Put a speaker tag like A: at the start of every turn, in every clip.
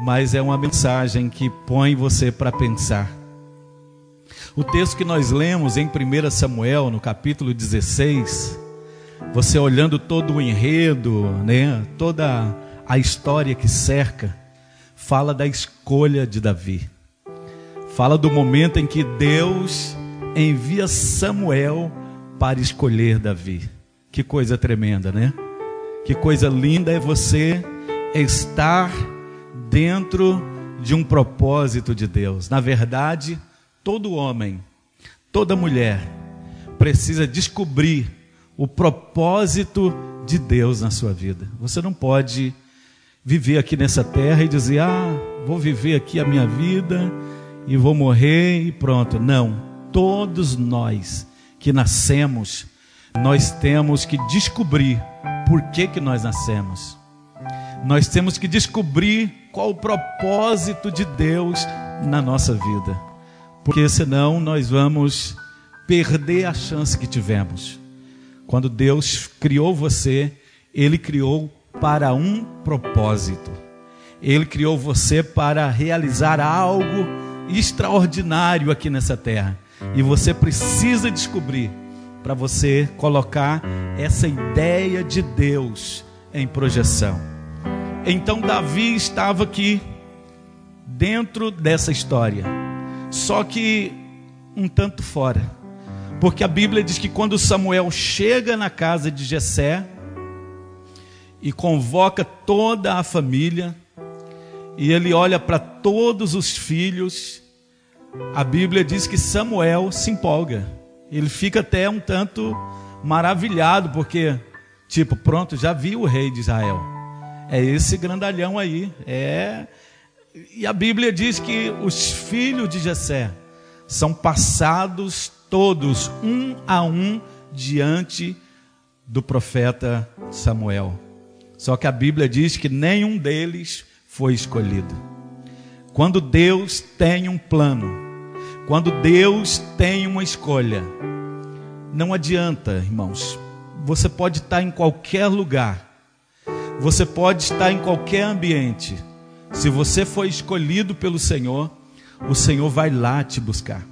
A: mas é uma mensagem que põe você para pensar. O texto que nós lemos em 1 Samuel, no capítulo 16, você olhando todo o enredo, né, toda a história que cerca, fala da escolha de Davi. Fala do momento em que Deus envia Samuel para escolher Davi. Que coisa tremenda, né? Que coisa linda é você estar dentro de um propósito de Deus. Na verdade, todo homem, toda mulher precisa descobrir o propósito de Deus na sua vida. Você não pode viver aqui nessa terra e dizer: "Ah, vou viver aqui a minha vida e vou morrer e pronto". Não. Todos nós que nascemos, nós temos que descobrir por que que nós nascemos. Nós temos que descobrir qual o propósito de Deus na nossa vida. Porque senão nós vamos perder a chance que tivemos. Quando Deus criou você, ele criou para um propósito. Ele criou você para realizar algo extraordinário aqui nessa terra. E você precisa descobrir para você colocar essa ideia de Deus em projeção. Então Davi estava aqui dentro dessa história. Só que um tanto fora. Porque a Bíblia diz que quando Samuel chega na casa de Jessé e convoca toda a família, e ele olha para todos os filhos, a Bíblia diz que Samuel se empolga. Ele fica até um tanto maravilhado, porque, tipo, pronto, já vi o rei de Israel. É esse grandalhão aí. É. E a Bíblia diz que os filhos de Jessé são passados todos um a um diante do profeta Samuel. Só que a Bíblia diz que nenhum deles foi escolhido. Quando Deus tem um plano, quando Deus tem uma escolha, não adianta, irmãos. Você pode estar em qualquer lugar, você pode estar em qualquer ambiente. Se você foi escolhido pelo Senhor, o Senhor vai lá te buscar.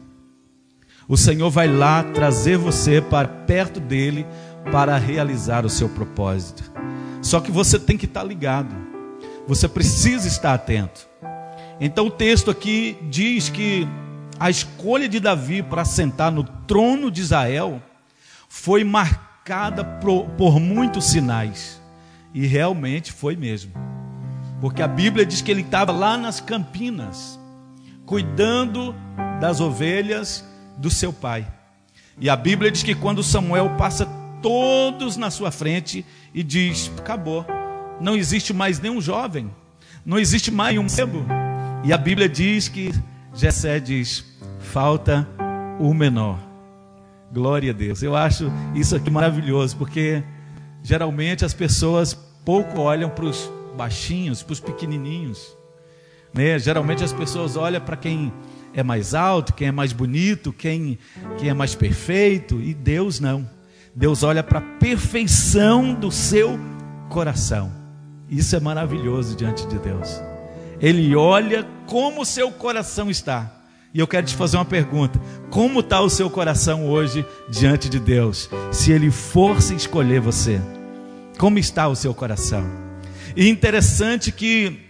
A: O Senhor vai lá trazer você para perto dele para realizar o seu propósito. Só que você tem que estar ligado. Você precisa estar atento. Então o texto aqui diz que a escolha de Davi para sentar no trono de Israel foi marcada por, por muitos sinais. E realmente foi mesmo. Porque a Bíblia diz que ele estava lá nas campinas, cuidando das ovelhas do seu pai. E a Bíblia diz que quando Samuel passa todos na sua frente e diz: acabou, não existe mais nenhum jovem, não existe mais um sebo. E a Bíblia diz que Jessé diz: falta o menor. Glória a Deus. Eu acho isso aqui maravilhoso, porque geralmente as pessoas pouco olham para os baixinhos, para os pequenininhos. Né? Geralmente as pessoas olham para quem é mais alto, quem é mais bonito, quem, quem é mais perfeito, e Deus não. Deus olha para a perfeição do seu coração. Isso é maravilhoso diante de Deus. Ele olha como o seu coração está. E eu quero te fazer uma pergunta: como está o seu coração hoje diante de Deus? Se Ele fosse escolher você, como está o seu coração? E interessante que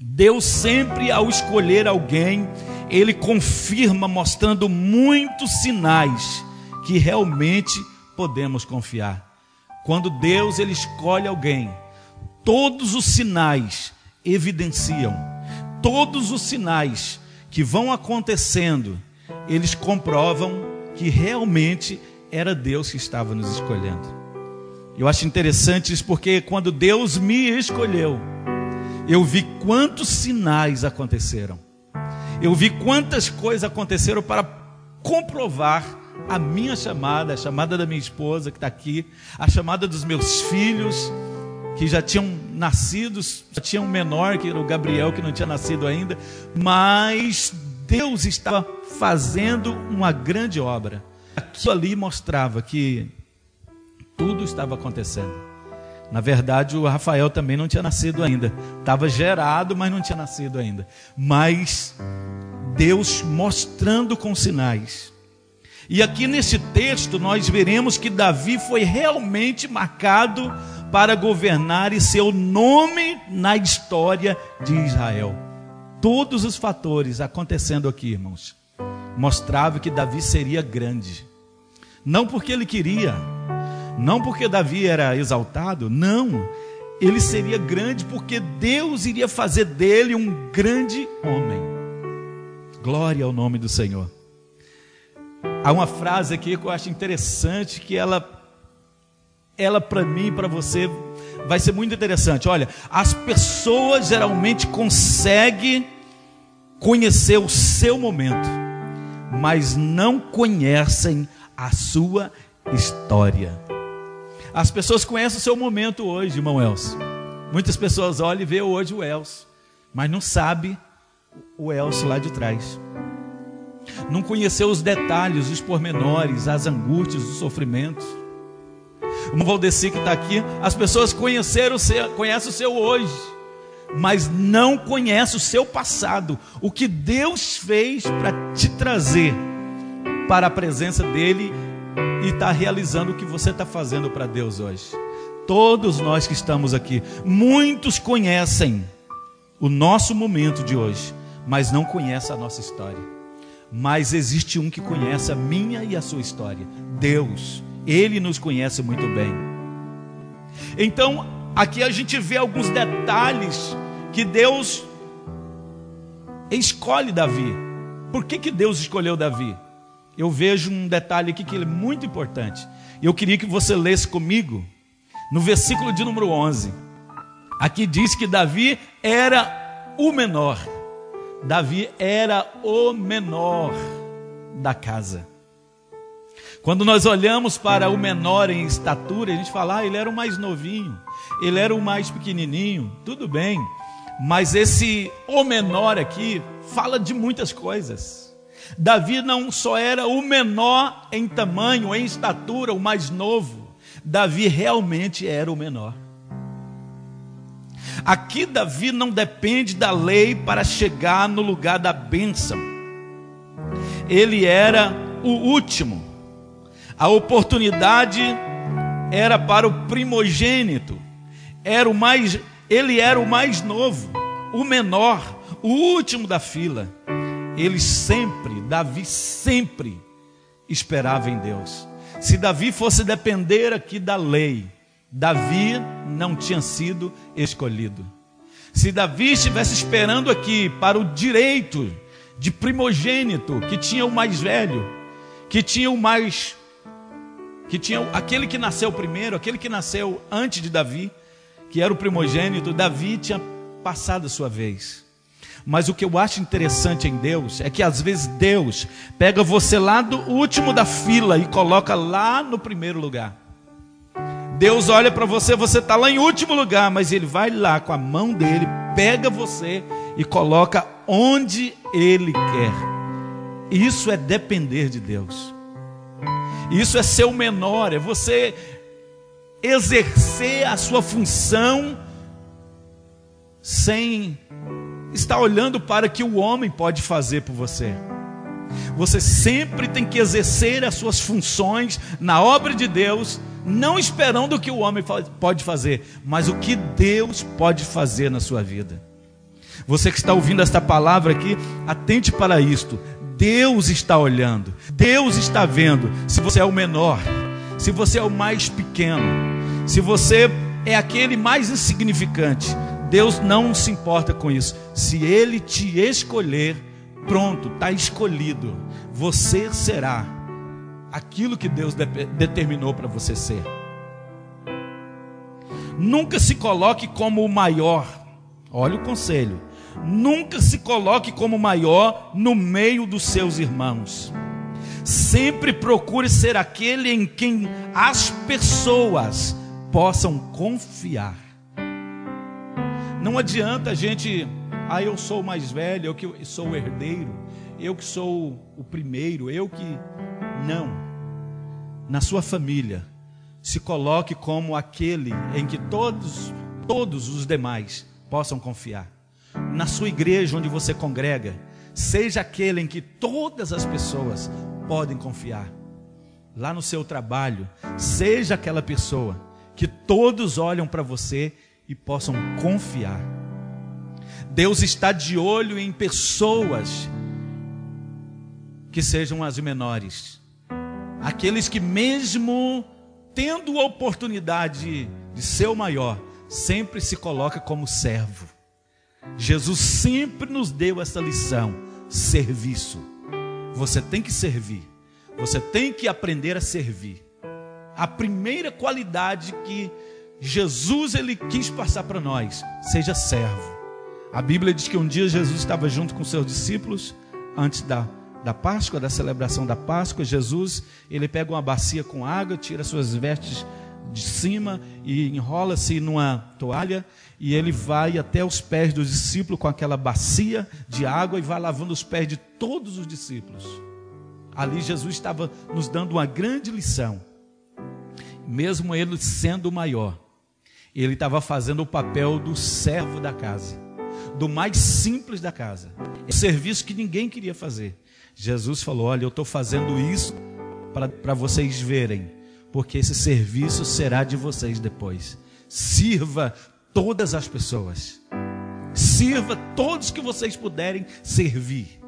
A: Deus sempre, ao escolher alguém, Ele confirma, mostrando muitos sinais que realmente podemos confiar. Quando Deus ele escolhe alguém, todos os sinais evidenciam, todos os sinais que vão acontecendo, eles comprovam que realmente era Deus que estava nos escolhendo. Eu acho interessante isso porque quando Deus me escolheu, eu vi quantos sinais aconteceram. Eu vi quantas coisas aconteceram para comprovar a minha chamada, a chamada da minha esposa que está aqui, a chamada dos meus filhos que já tinham nascido, já tinha um menor, que era o Gabriel, que não tinha nascido ainda, mas Deus estava fazendo uma grande obra. Aquilo ali mostrava que tudo estava acontecendo. Na verdade, o Rafael também não tinha nascido ainda. Estava gerado, mas não tinha nascido ainda. Mas Deus mostrando com sinais. E aqui nesse texto nós veremos que Davi foi realmente marcado para governar e seu nome na história de Israel. Todos os fatores acontecendo aqui, irmãos, mostravam que Davi seria grande. Não porque ele queria, não porque Davi era exaltado, não. Ele seria grande porque Deus iria fazer dele um grande homem. Glória ao nome do Senhor. Há uma frase aqui que eu acho interessante que ela ela para mim, para você vai ser muito interessante. Olha, as pessoas geralmente conseguem conhecer o seu momento, mas não conhecem a sua história. As pessoas conhecem o seu momento hoje, irmão Elcio. Muitas pessoas olham e vê hoje o Elcio, mas não sabe o Elcio lá de trás não conheceu os detalhes, os pormenores, as angústias, os sofrimentos. O Valdeci que está aqui, as pessoas conheceram o seu, conhecem o seu hoje, mas não conhecem o seu passado, o que Deus fez para te trazer para a presença dEle e está realizando o que você está fazendo para Deus hoje. Todos nós que estamos aqui, muitos conhecem o nosso momento de hoje, mas não conhecem a nossa história mas existe um que conhece a minha e a sua história: Deus. Ele nos conhece muito bem. Então, aqui a gente vê alguns detalhes que Deus escolhe Davi. Por que, que Deus escolheu Davi? Eu vejo um detalhe aqui que é muito importante. Eu queria que você lesse comigo no versículo de número 11. Aqui diz que Davi era o menor. Davi era o menor da casa. Quando nós olhamos para o menor em estatura, a gente fala, ah, ele era o mais novinho, ele era o mais pequenininho, tudo bem, mas esse o menor aqui fala de muitas coisas. Davi não só era o menor em tamanho, em estatura, o mais novo, Davi realmente era o menor. Aqui Davi não depende da lei para chegar no lugar da bênção. Ele era o último. A oportunidade era para o primogênito. Era o mais, ele era o mais novo, o menor, o último da fila. Ele sempre, Davi sempre esperava em Deus. Se Davi fosse depender aqui da lei, Davi não tinha sido escolhido. Se Davi estivesse esperando aqui para o direito de primogênito, que tinha o mais velho, que tinha o mais que tinha aquele que nasceu primeiro, aquele que nasceu antes de Davi, que era o primogênito, Davi tinha passado a sua vez. Mas o que eu acho interessante em Deus é que às vezes Deus pega você lá do último da fila e coloca lá no primeiro lugar. Deus olha para você, você está lá em último lugar, mas Ele vai lá com a mão dele, pega você e coloca onde Ele quer. Isso é depender de Deus. Isso é ser o menor, é você exercer a sua função sem estar olhando para o que o homem pode fazer por você. Você sempre tem que exercer as suas funções na obra de Deus não esperando o que o homem pode fazer, mas o que Deus pode fazer na sua vida. Você que está ouvindo esta palavra aqui, atente para isto. Deus está olhando, Deus está vendo se você é o menor, se você é o mais pequeno, se você é aquele mais insignificante. Deus não se importa com isso. Se Ele te escolher, pronto, está escolhido. Você será aquilo que Deus de determinou para você ser. Nunca se coloque como o maior. Olha o conselho. Nunca se coloque como maior no meio dos seus irmãos. Sempre procure ser aquele em quem as pessoas possam confiar. Não adianta a gente, ah, eu sou o mais velho, eu que sou o herdeiro, eu que sou o primeiro, eu que não. Na sua família, se coloque como aquele em que todos, todos os demais possam confiar. Na sua igreja onde você congrega, seja aquele em que todas as pessoas podem confiar. Lá no seu trabalho, seja aquela pessoa que todos olham para você e possam confiar. Deus está de olho em pessoas que sejam as menores, aqueles que, mesmo tendo a oportunidade de ser o maior, sempre se coloca como servo. Jesus sempre nos deu essa lição: serviço. Você tem que servir, você tem que aprender a servir. A primeira qualidade que Jesus ele quis passar para nós, seja servo. A Bíblia diz que um dia Jesus estava junto com seus discípulos antes da, da Páscoa, da celebração da Páscoa. Jesus ele pega uma bacia com água, tira suas vestes de cima e enrola-se numa toalha e ele vai até os pés dos discípulos com aquela bacia de água e vai lavando os pés de todos os discípulos. Ali Jesus estava nos dando uma grande lição. Mesmo ele sendo o maior, ele estava fazendo o papel do servo da casa, do mais simples da casa. É um serviço que ninguém queria fazer. Jesus falou: Olha, eu estou fazendo isso para vocês verem, porque esse serviço será de vocês depois. Sirva todas as pessoas, sirva todos que vocês puderem servir.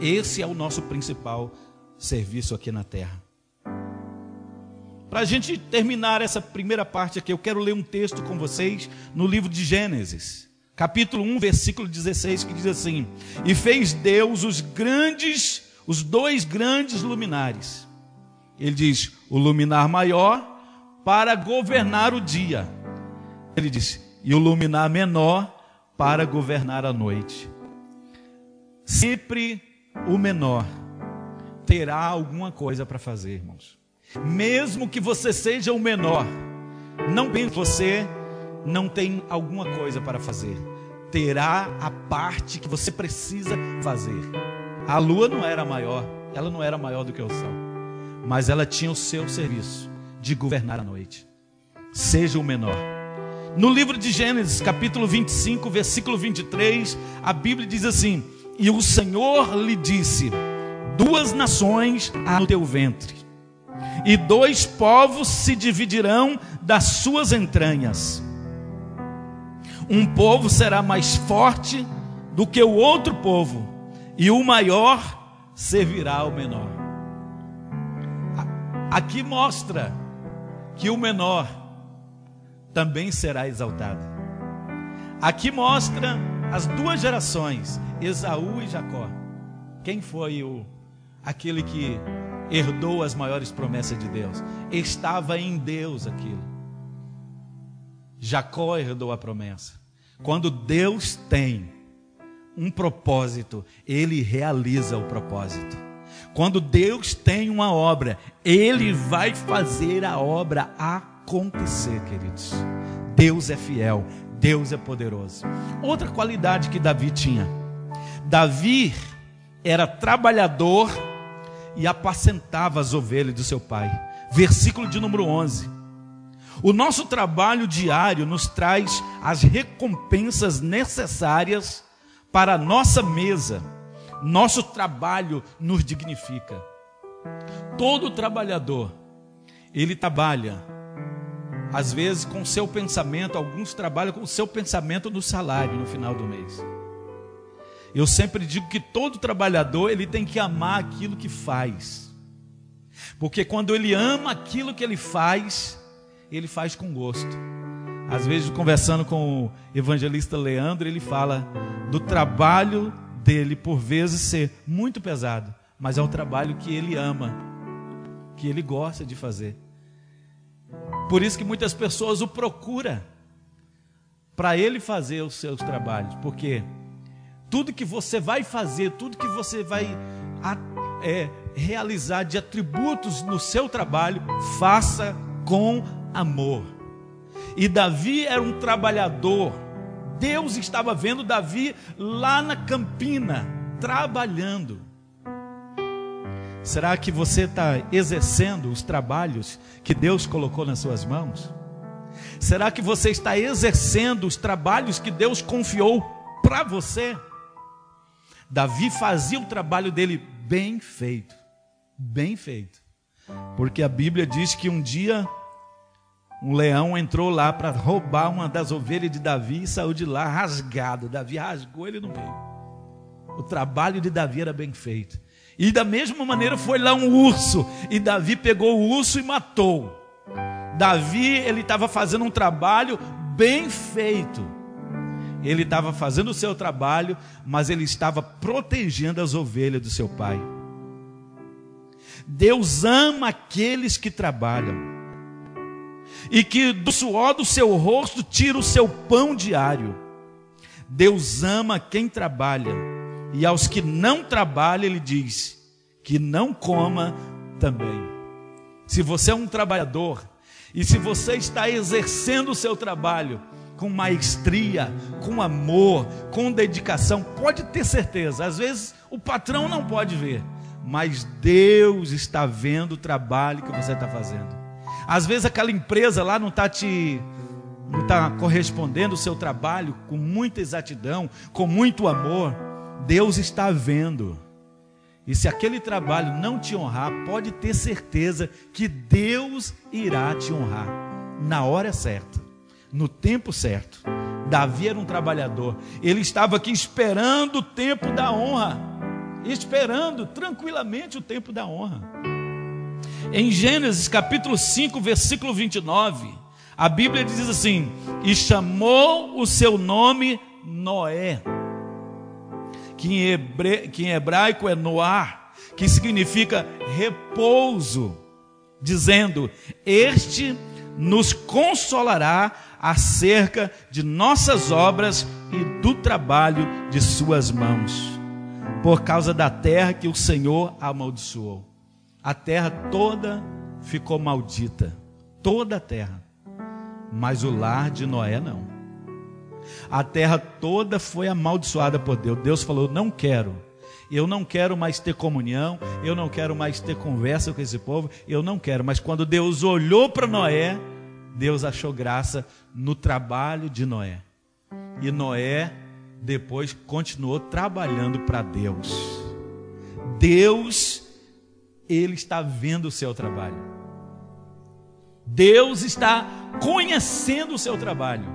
A: Esse é o nosso principal serviço aqui na terra. Para a gente terminar essa primeira parte aqui, eu quero ler um texto com vocês no livro de Gênesis, capítulo 1, versículo 16, que diz assim: E fez Deus os grandes, os dois grandes luminares. Ele diz: o luminar maior para governar o dia. Ele diz: e o luminar menor para governar a noite. Sempre o menor terá alguma coisa para fazer, irmãos mesmo que você seja o menor, não pense que você não tem alguma coisa para fazer. Terá a parte que você precisa fazer. A lua não era maior, ela não era maior do que o sol, mas ela tinha o seu serviço de governar a noite. Seja o menor. No livro de Gênesis, capítulo 25, versículo 23, a Bíblia diz assim: E o Senhor lhe disse: Duas nações há no teu ventre e dois povos se dividirão das suas entranhas. Um povo será mais forte do que o outro povo, e o maior servirá ao menor. Aqui mostra que o menor também será exaltado. Aqui mostra as duas gerações, Esaú e Jacó. Quem foi o aquele que herdou as maiores promessas de Deus. Estava em Deus aquilo. Jacó herdou a promessa. Quando Deus tem um propósito, ele realiza o propósito. Quando Deus tem uma obra, ele vai fazer a obra acontecer, queridos. Deus é fiel, Deus é poderoso. Outra qualidade que Davi tinha: Davi era trabalhador e apacentava as ovelhas do seu pai. Versículo de número 11. O nosso trabalho diário nos traz as recompensas necessárias para a nossa mesa. Nosso trabalho nos dignifica. Todo trabalhador, ele trabalha, às vezes com seu pensamento, alguns trabalham com o seu pensamento no salário no final do mês. Eu sempre digo que todo trabalhador ele tem que amar aquilo que faz. Porque quando ele ama aquilo que ele faz, ele faz com gosto. Às vezes, conversando com o evangelista Leandro, ele fala do trabalho dele, por vezes, ser muito pesado, mas é um trabalho que ele ama, que ele gosta de fazer. Por isso que muitas pessoas o procuram para ele fazer os seus trabalhos, porque tudo que você vai fazer, tudo que você vai é, realizar de atributos no seu trabalho, faça com amor. E Davi era um trabalhador. Deus estava vendo Davi lá na campina, trabalhando. Será que você está exercendo os trabalhos que Deus colocou nas suas mãos? Será que você está exercendo os trabalhos que Deus confiou para você? Davi fazia o trabalho dele bem feito, bem feito, porque a Bíblia diz que um dia um leão entrou lá para roubar uma das ovelhas de Davi e saiu de lá rasgado. Davi rasgou ele no meio. O trabalho de Davi era bem feito. E da mesma maneira foi lá um urso e Davi pegou o urso e matou. Davi, ele estava fazendo um trabalho bem feito. Ele estava fazendo o seu trabalho, mas ele estava protegendo as ovelhas do seu pai. Deus ama aqueles que trabalham e que do suor do seu rosto tira o seu pão diário. Deus ama quem trabalha, e aos que não trabalham, Ele diz que não coma também. Se você é um trabalhador, e se você está exercendo o seu trabalho com maestria, com amor, com dedicação, pode ter certeza, às vezes o patrão não pode ver, mas Deus está vendo o trabalho que você está fazendo. Às vezes aquela empresa lá não está te não está correspondendo o seu trabalho com muita exatidão, com muito amor. Deus está vendo. E se aquele trabalho não te honrar, pode ter certeza que Deus irá te honrar na hora certa, no tempo certo. Davi era um trabalhador, ele estava aqui esperando o tempo da honra, esperando tranquilamente o tempo da honra. Em Gênesis capítulo 5, versículo 29, a Bíblia diz assim: E chamou o seu nome Noé, que em, hebre... que em hebraico é Noar, que significa repouso, dizendo: Este nos consolará acerca de nossas obras e do trabalho de suas mãos, por causa da terra que o Senhor amaldiçoou. A terra toda ficou maldita, toda a terra, mas o lar de Noé não. A terra toda foi amaldiçoada por Deus. Deus falou: Não quero, eu não quero mais ter comunhão, eu não quero mais ter conversa com esse povo, eu não quero. Mas quando Deus olhou para Noé, Deus achou graça no trabalho de Noé. E Noé depois continuou trabalhando para Deus. Deus ele está vendo o seu trabalho. Deus está conhecendo o seu trabalho.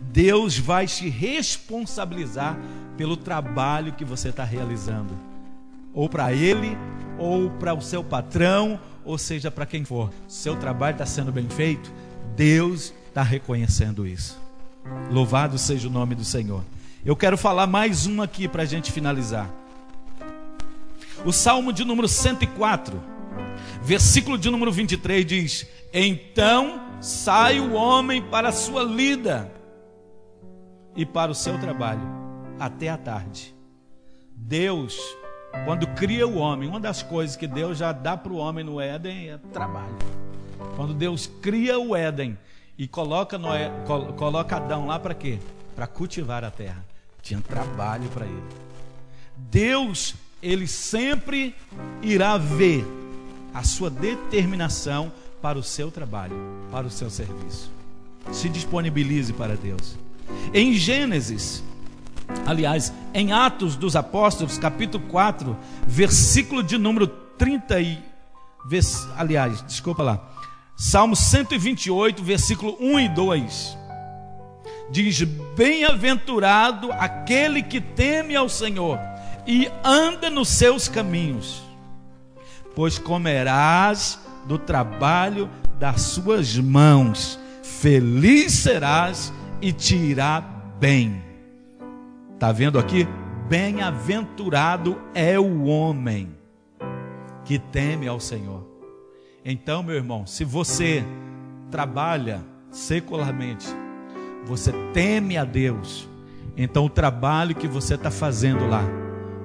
A: Deus vai te responsabilizar pelo trabalho que você está realizando, ou para Ele, ou para o seu patrão, ou seja, para quem for. Seu trabalho está sendo bem feito, Deus está reconhecendo isso. Louvado seja o nome do Senhor. Eu quero falar mais uma aqui para a gente finalizar. O Salmo de número 104, versículo de número 23 diz: Então sai o homem para a sua lida e para o seu trabalho até a tarde. Deus, quando cria o homem, uma das coisas que Deus já dá para o homem no Éden é trabalho. Quando Deus cria o Éden e coloca, Noé, coloca Adão lá para quê? Para cultivar a terra. Tinha trabalho para ele. Deus ele sempre irá ver a sua determinação para o seu trabalho, para o seu serviço. Se disponibilize para Deus. Em Gênesis, aliás, em Atos dos Apóstolos, capítulo 4, versículo de número 30 e aliás, desculpa lá. Salmo 128, versículo 1 e 2. Diz: Bem-aventurado aquele que teme ao Senhor e anda nos seus caminhos, pois comerás do trabalho das suas mãos, feliz serás e te irá bem. Está vendo aqui? Bem-aventurado é o homem que teme ao Senhor. Então, meu irmão, se você trabalha secularmente, você teme a Deus, então o trabalho que você está fazendo lá,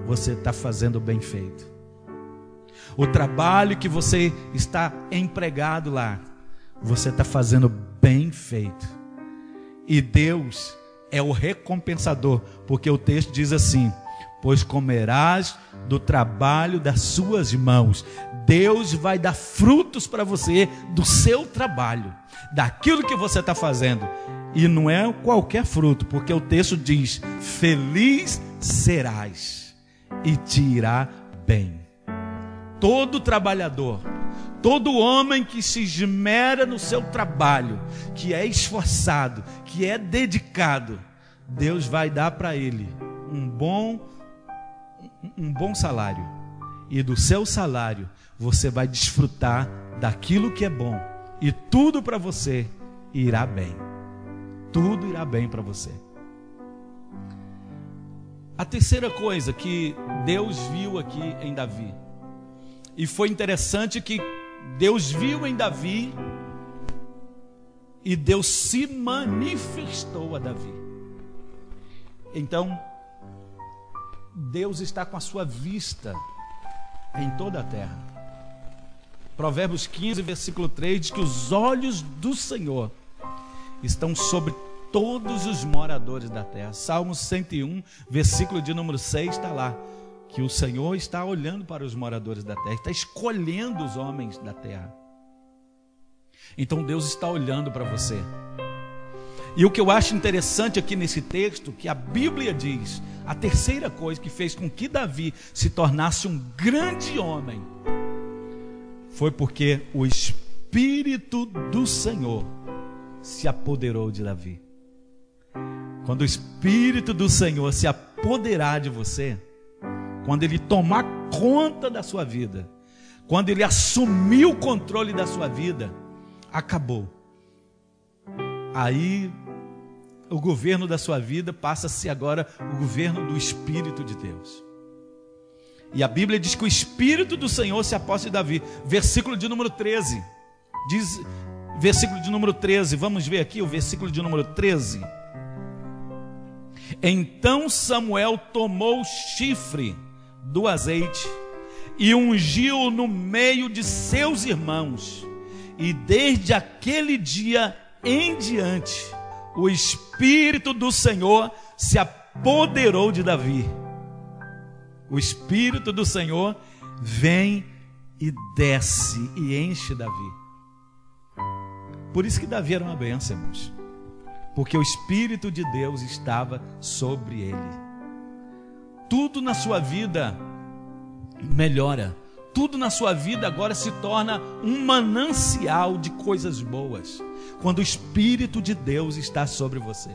A: você está fazendo bem feito. O trabalho que você está empregado lá, você está fazendo bem feito. E Deus é o recompensador, porque o texto diz assim: pois comerás do trabalho das suas mãos. Deus vai dar frutos para você do seu trabalho, daquilo que você está fazendo. E não é qualquer fruto, porque o texto diz: Feliz serás e te irá bem. Todo trabalhador, todo homem que se esmera no seu trabalho, que é esforçado, que é dedicado, Deus vai dar para ele um bom um bom salário. E do seu salário você vai desfrutar daquilo que é bom. E tudo para você irá bem. Tudo irá bem para você. A terceira coisa que Deus viu aqui em Davi, e foi interessante que Deus viu em Davi e Deus se manifestou a Davi. Então, Deus está com a sua vista em toda a terra. Provérbios 15, versículo 3 diz que os olhos do Senhor estão sobre todos os moradores da terra. Salmos 101, versículo de número 6 está lá. Que o Senhor está olhando para os moradores da terra, está escolhendo os homens da terra. Então Deus está olhando para você. E o que eu acho interessante aqui nesse texto, que a Bíblia diz, a terceira coisa que fez com que Davi se tornasse um grande homem, foi porque o Espírito do Senhor se apoderou de Davi. Quando o Espírito do Senhor se apoderar de você, quando ele tomar conta da sua vida, quando ele assumir o controle da sua vida, acabou. Aí o governo da sua vida passa a ser agora o governo do Espírito de Deus. E a Bíblia diz que o Espírito do Senhor se aposta de Davi. Versículo de número 13. Diz, versículo de número 13. Vamos ver aqui o versículo de número 13. Então Samuel tomou o chifre do azeite e ungiu no meio de seus irmãos. E desde aquele dia em diante, o Espírito do Senhor se apoderou de Davi. O Espírito do Senhor vem e desce e enche Davi. Por isso que Davi era uma benção, irmãos. Porque o Espírito de Deus estava sobre ele. Tudo na sua vida melhora. Tudo na sua vida agora se torna um manancial de coisas boas quando o Espírito de Deus está sobre você.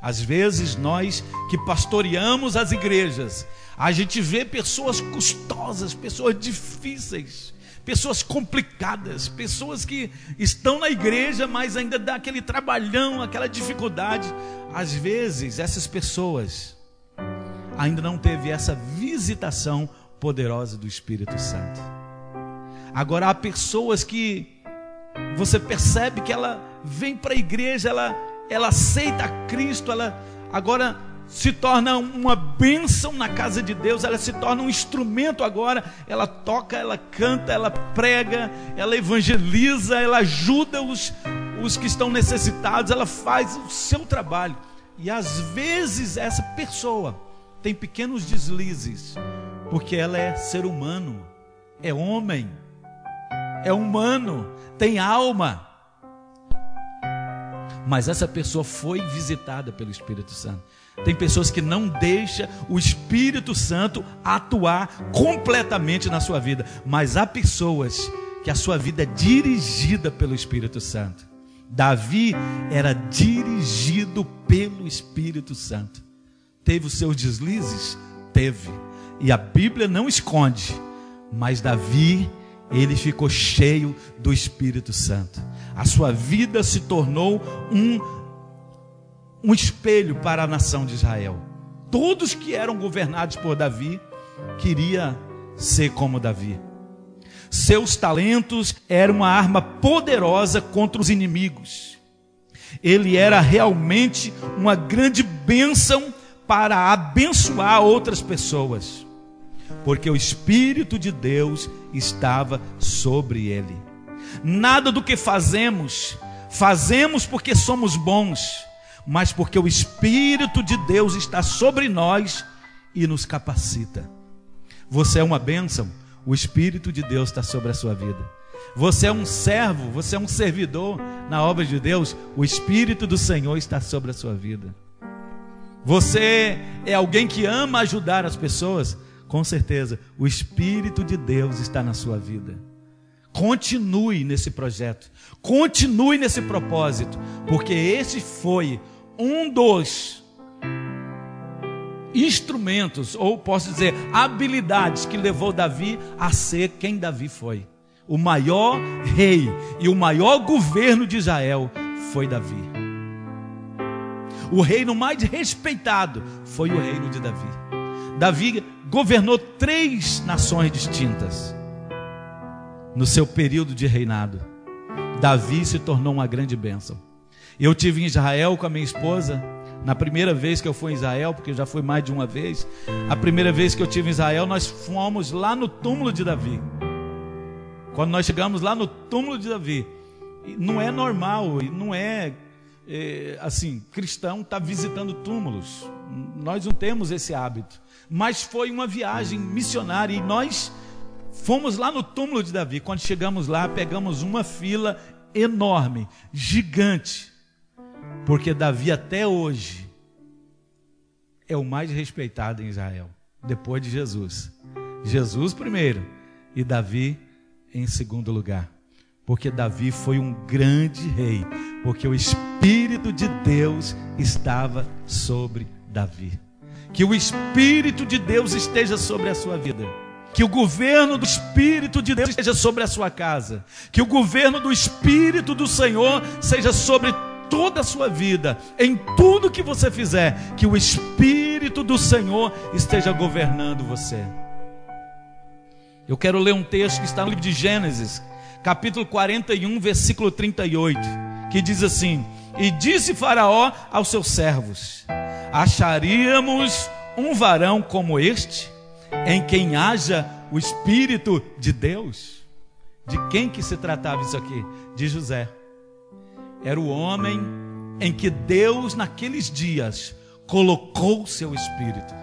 A: Às vezes nós que pastoreamos as igrejas, a gente vê pessoas custosas, pessoas difíceis, pessoas complicadas, pessoas que estão na igreja, mas ainda dá aquele trabalhão, aquela dificuldade. Às vezes essas pessoas ainda não teve essa visitação poderosa do Espírito Santo. Agora há pessoas que você percebe que ela vem para a igreja, ela, ela aceita Cristo, ela agora se torna uma bênção na casa de Deus, ela se torna um instrumento agora, ela toca, ela canta, ela prega, ela evangeliza, ela ajuda os, os que estão necessitados, ela faz o seu trabalho. E às vezes essa pessoa tem pequenos deslizes, porque ela é ser humano, é homem, é humano, tem alma. Mas essa pessoa foi visitada pelo Espírito Santo. Tem pessoas que não deixam o Espírito Santo atuar completamente na sua vida, mas há pessoas que a sua vida é dirigida pelo Espírito Santo. Davi era dirigido pelo Espírito Santo. Teve os seus deslizes? Teve. E a Bíblia não esconde, mas Davi ele ficou cheio do Espírito Santo. A sua vida se tornou um, um espelho para a nação de Israel. Todos que eram governados por Davi queria ser como Davi. Seus talentos eram uma arma poderosa contra os inimigos. Ele era realmente uma grande bênção para abençoar outras pessoas porque o Espírito de Deus estava sobre ele. Nada do que fazemos, fazemos porque somos bons, mas porque o Espírito de Deus está sobre nós e nos capacita. Você é uma bênção, o Espírito de Deus está sobre a sua vida. Você é um servo, você é um servidor na obra de Deus, o Espírito do Senhor está sobre a sua vida. Você é alguém que ama ajudar as pessoas, com certeza, o Espírito de Deus está na sua vida. Continue nesse projeto, continue nesse propósito, porque esse foi um dos instrumentos, ou posso dizer, habilidades que levou Davi a ser quem Davi foi. O maior rei e o maior governo de Israel foi Davi. O reino mais respeitado foi o reino de Davi. Davi governou três nações distintas no seu período de reinado. Davi se tornou uma grande bênção. Eu tive em Israel com a minha esposa, na primeira vez que eu fui em Israel, porque eu já fui mais de uma vez, a primeira vez que eu tive em Israel, nós fomos lá no túmulo de Davi. Quando nós chegamos lá no túmulo de Davi, não é normal, não é, é assim, cristão estar tá visitando túmulos. Nós não temos esse hábito. Mas foi uma viagem missionária e nós fomos lá no túmulo de Davi. Quando chegamos lá, pegamos uma fila enorme, gigante, porque Davi até hoje é o mais respeitado em Israel, depois de Jesus. Jesus primeiro e Davi em segundo lugar. Porque Davi foi um grande rei, porque o Espírito de Deus estava sobre Davi. Que o Espírito de Deus esteja sobre a sua vida. Que o governo do Espírito de Deus esteja sobre a sua casa. Que o governo do Espírito do Senhor seja sobre toda a sua vida, em tudo que você fizer, que o Espírito do Senhor esteja governando você. Eu quero ler um texto que está no livro de Gênesis, capítulo 41, versículo 38, que diz assim: E disse Faraó aos seus servos: Acharíamos um varão como este, em quem haja o Espírito de Deus? De quem que se tratava isso aqui? De José era o homem em que Deus, naqueles dias, colocou seu espírito.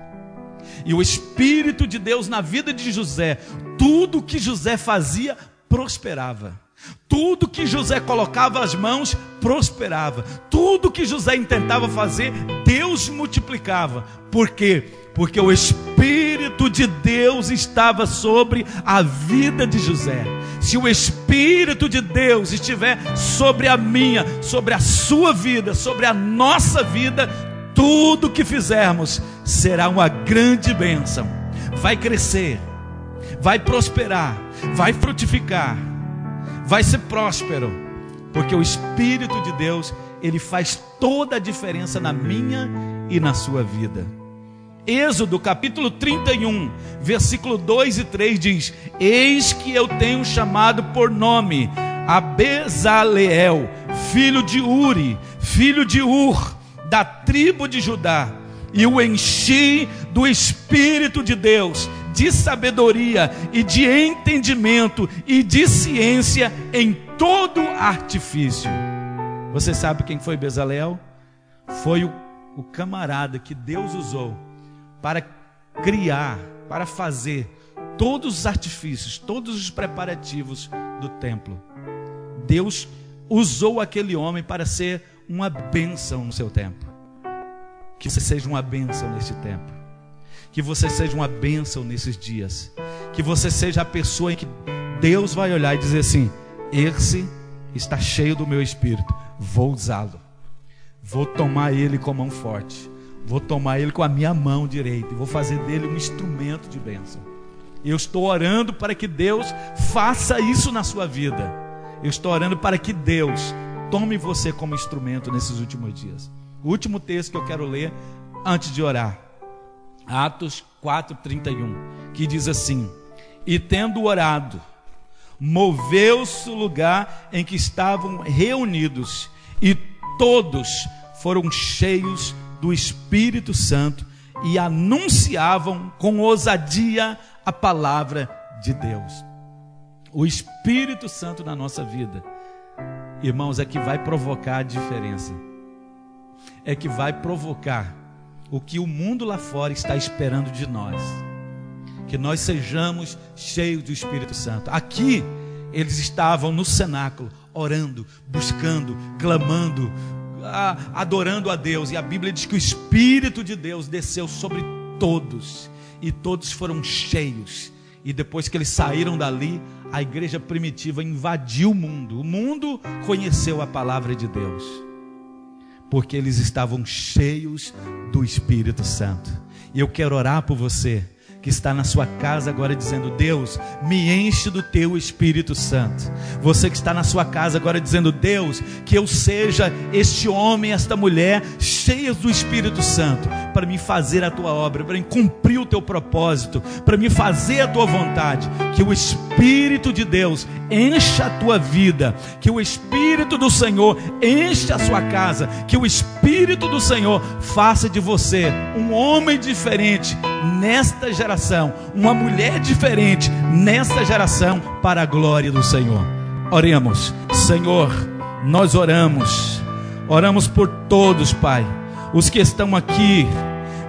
A: E o espírito de Deus na vida de José, tudo que José fazia, prosperava. Tudo que José colocava as mãos, prosperava. Tudo que José intentava fazer, Deus multiplicava. Por quê? Porque o Espírito de Deus estava sobre a vida de José. Se o Espírito de Deus estiver sobre a minha, sobre a sua vida, sobre a nossa vida, tudo que fizermos será uma grande bênção. Vai crescer, vai prosperar, vai frutificar, vai ser próspero, porque o Espírito de Deus, ele faz toda a diferença na minha e na sua vida. Êxodo capítulo 31, versículo 2 e 3 diz: Eis que eu tenho chamado por nome a filho de Uri, filho de Ur, da tribo de Judá, e o enchi do Espírito de Deus, de sabedoria e de entendimento e de ciência em todo artifício. Você sabe quem foi Bezaleel? Foi o, o camarada que Deus usou para criar, para fazer todos os artifícios, todos os preparativos do templo. Deus usou aquele homem para ser uma bênção no seu tempo. Que você seja uma bênção nesse tempo. Que você seja uma bênção nesses dias. Que você seja a pessoa em que Deus vai olhar e dizer assim: esse está cheio do meu espírito, vou usá-lo. Vou tomar ele com mão forte Vou tomar ele com a minha mão direita vou fazer dele um instrumento de bênção. Eu estou orando para que Deus faça isso na sua vida. Eu estou orando para que Deus tome você como instrumento nesses últimos dias. O último texto que eu quero ler antes de orar. Atos 4:31, que diz assim: E tendo orado, moveu-se o lugar em que estavam reunidos, e todos foram cheios do Espírito Santo e anunciavam com ousadia a palavra de Deus. O Espírito Santo na nossa vida, irmãos, é que vai provocar a diferença, é que vai provocar o que o mundo lá fora está esperando de nós. Que nós sejamos cheios do Espírito Santo. Aqui, eles estavam no cenáculo, orando, buscando, clamando, adorando a Deus. E a Bíblia diz que o Espírito de Deus desceu sobre todos, e todos foram cheios. E depois que eles saíram dali, a igreja primitiva invadiu o mundo. O mundo conheceu a palavra de Deus porque eles estavam cheios do Espírito Santo. E eu quero orar por você que está na sua casa agora dizendo: Deus, me enche do teu Espírito Santo. Você que está na sua casa agora dizendo: Deus, que eu seja este homem, esta mulher, cheios do Espírito Santo, para me fazer a tua obra, para me cumprir o teu propósito, para me fazer a tua vontade. Que o Espírito de Deus encha a tua vida, que o Espírito do Senhor enche a sua casa, que o Espírito do Senhor faça de você um homem diferente nesta geração, uma mulher diferente nesta geração, para a glória do Senhor. Oremos, Senhor, nós oramos, oramos por todos, Pai, os que estão aqui,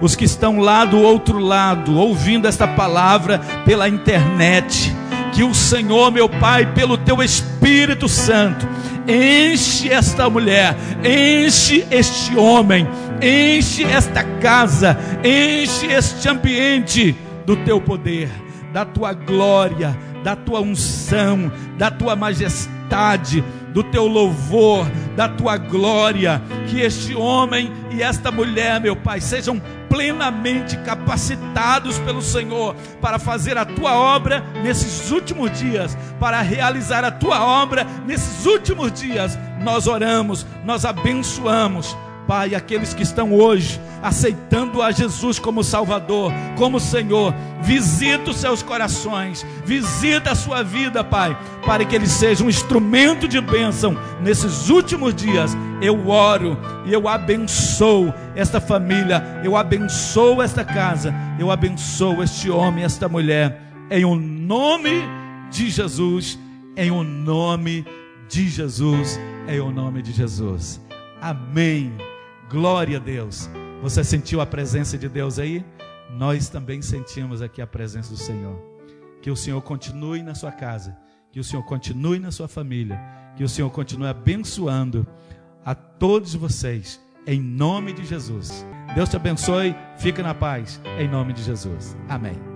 A: os que estão lá do outro lado, ouvindo esta palavra pela internet, que o Senhor, meu Pai, pelo teu Espírito Santo, enche esta mulher, enche este homem, enche esta casa, enche este ambiente do teu poder, da tua glória, da tua unção, da tua majestade, do teu louvor, da tua glória, que este homem e esta mulher, meu Pai, sejam plenamente capacitados pelo Senhor para fazer a tua obra nesses últimos dias, para realizar a tua obra nesses últimos dias. Nós oramos, nós abençoamos Pai, aqueles que estão hoje aceitando a Jesus como Salvador, como Senhor, visita os seus corações, visita a sua vida, Pai, para que ele seja um instrumento de bênção nesses últimos dias. Eu oro e eu abençoo esta família, eu abençoo esta casa, eu abençoo este homem, esta mulher, em o nome de Jesus, em o nome de Jesus, em o nome de Jesus. Amém. Glória a Deus. Você sentiu a presença de Deus aí? Nós também sentimos aqui a presença do Senhor. Que o Senhor continue na sua casa, que o Senhor continue na sua família, que o Senhor continue abençoando a todos vocês, em nome de Jesus. Deus te abençoe, fica na paz, em nome de Jesus. Amém.